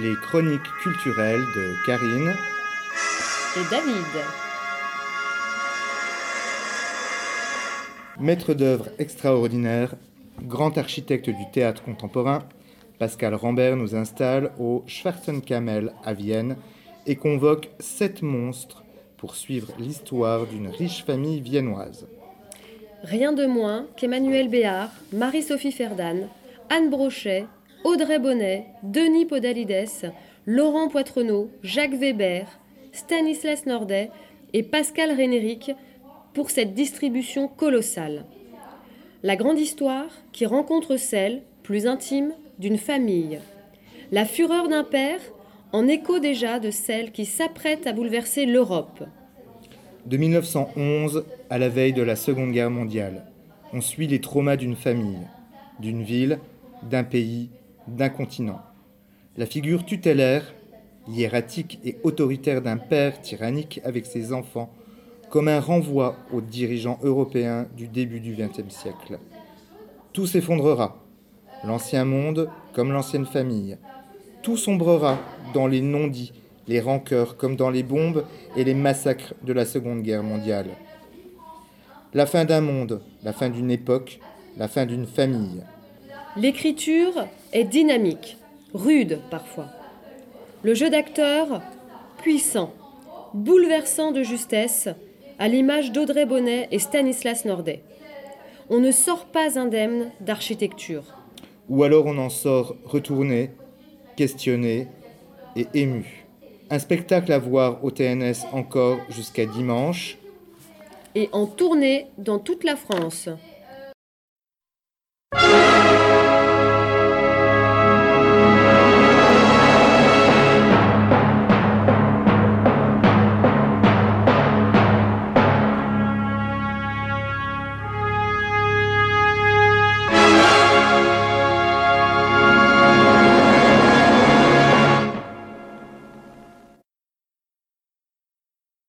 les chroniques culturelles de Karine et David. Maître d'œuvre extraordinaire, grand architecte du théâtre contemporain, Pascal Rambert nous installe au Schwarzenkamel à Vienne et convoque sept monstres pour suivre l'histoire d'une riche famille viennoise. Rien de moins qu'Emmanuel Béard, Marie-Sophie Ferdan, Anne Brochet, Audrey Bonnet, Denis Podalides, Laurent Poitrenaud, Jacques Weber, Stanislas Nordet et Pascal Rénéric pour cette distribution colossale. La grande histoire qui rencontre celle, plus intime, d'une famille. La fureur d'un père, en écho déjà de celle qui s'apprête à bouleverser l'Europe. De 1911 à la veille de la Seconde Guerre mondiale, on suit les traumas d'une famille, d'une ville, d'un pays, d'un continent. La figure tutélaire, hiératique et autoritaire d'un père tyrannique avec ses enfants, comme un renvoi aux dirigeants européens du début du XXe siècle. Tout s'effondrera, l'ancien monde comme l'ancienne famille. Tout sombrera dans les non-dits, les rancœurs comme dans les bombes et les massacres de la Seconde Guerre mondiale. La fin d'un monde, la fin d'une époque, la fin d'une famille. L'écriture est dynamique, rude parfois. Le jeu d'acteur, puissant, bouleversant de justesse, à l'image d'Audrey Bonnet et Stanislas Nordet. On ne sort pas indemne d'architecture. Ou alors on en sort retourné, questionné et ému. Un spectacle à voir au TNS encore jusqu'à dimanche. Et en tournée dans toute la France.